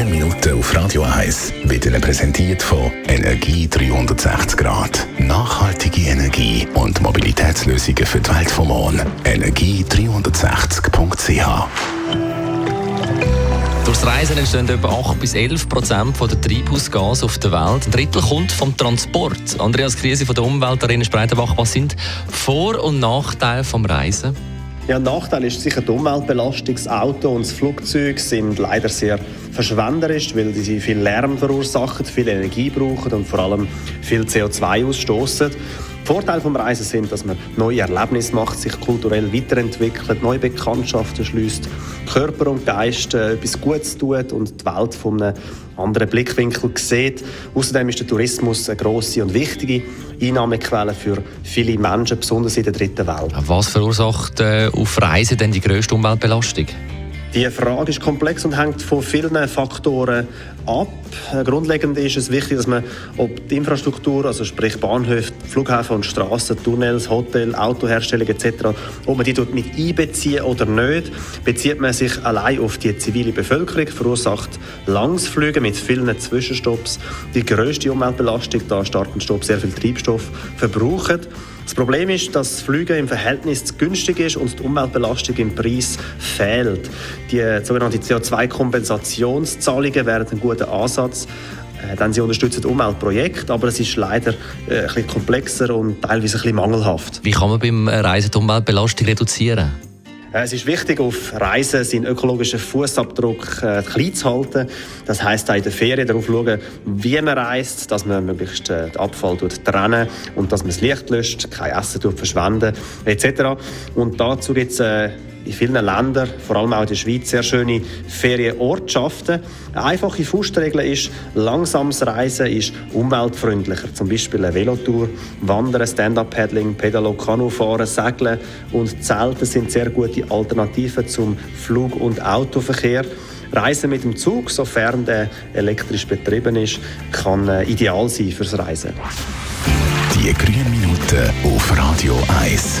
grünen Minuten auf Radio 1 wird Ihnen präsentiert von Energie 360 Grad. Nachhaltige Energie und Mobilitätslösungen für die Welt vom Morgen. Energie360.ch Durchs Reisen entstehen etwa 8 bis 11 Prozent der Treibhausgase auf der Welt. Ein Drittel kommt vom Transport. Andreas Krise von der Umweltarena Spreitenbach, was sind Vor- und Nachteile vom Reisen? Ja, ein Nachteil ist sicher die Umweltbelastung. Das Auto und das Flugzeug sind leider sehr verschwenderisch, weil sie viel Lärm verursachen, viel Energie brauchen und vor allem viel CO2 ausstoßen. Vorteile vom Reisen sind, dass man neue Erlebnisse macht, sich kulturell weiterentwickelt, neue Bekanntschaften schließt, Körper und Geist äh, etwas Gutes tut und die Welt von einem anderen Blickwinkel sieht. Außerdem ist der Tourismus eine grosse und wichtige Einnahmequelle für viele Menschen, besonders in der dritten Welt. Was verursacht äh, auf Reisen denn die grösste Umweltbelastung? Die Frage ist komplex und hängt von vielen Faktoren ab. Grundlegend ist es wichtig, dass man, ob die Infrastruktur, also sprich Bahnhöfe, Flughäfen und Straßen, Tunnels, Hotel, Autoherstellung etc., ob man die dort mit einbeziehen oder nicht. Bezieht man sich allein auf die zivile Bevölkerung, verursacht Langsflüge mit vielen Zwischenstopps die grösste Umweltbelastung, da Start und Stopp sehr viel Treibstoff verbrauchen. Das Problem ist, dass Flüge im Verhältnis zu günstig ist und die Umweltbelastung im Preis fehlt. Die sogenannten CO2-Kompensationszahlungen wären ein guter Ansatz, äh, denn sie unterstützen Umweltprojekte, aber es ist leider äh, ein komplexer und teilweise ein mangelhaft. Wie kann man beim Reisen die Umweltbelastung reduzieren? Äh, es ist wichtig, auf Reisen seinen ökologischen Fußabdruck äh, klein zu halten. Das heisst auch in der Ferien darauf schauen, wie man reist, dass man möglichst äh, den Abfall trennen und dass man das Licht löscht, kein Essen verschwenden etc. Und dazu gibt es äh, in vielen Ländern, vor allem auch in der Schweiz, sehr schöne Ferienortschaften. Eine einfache Faustregel ist, langsames Reisen ist umweltfreundlicher. Zum Beispiel eine Velotour, Wandern, Stand-Up-Paddling, Pedalo, Kanufahren, Segeln und Zelten sind sehr gute Alternativen zum Flug- und Autoverkehr. Reisen mit dem Zug, sofern der elektrisch betrieben ist, kann äh, ideal sein fürs Reisen. Die grünen Minuten auf Radio 1.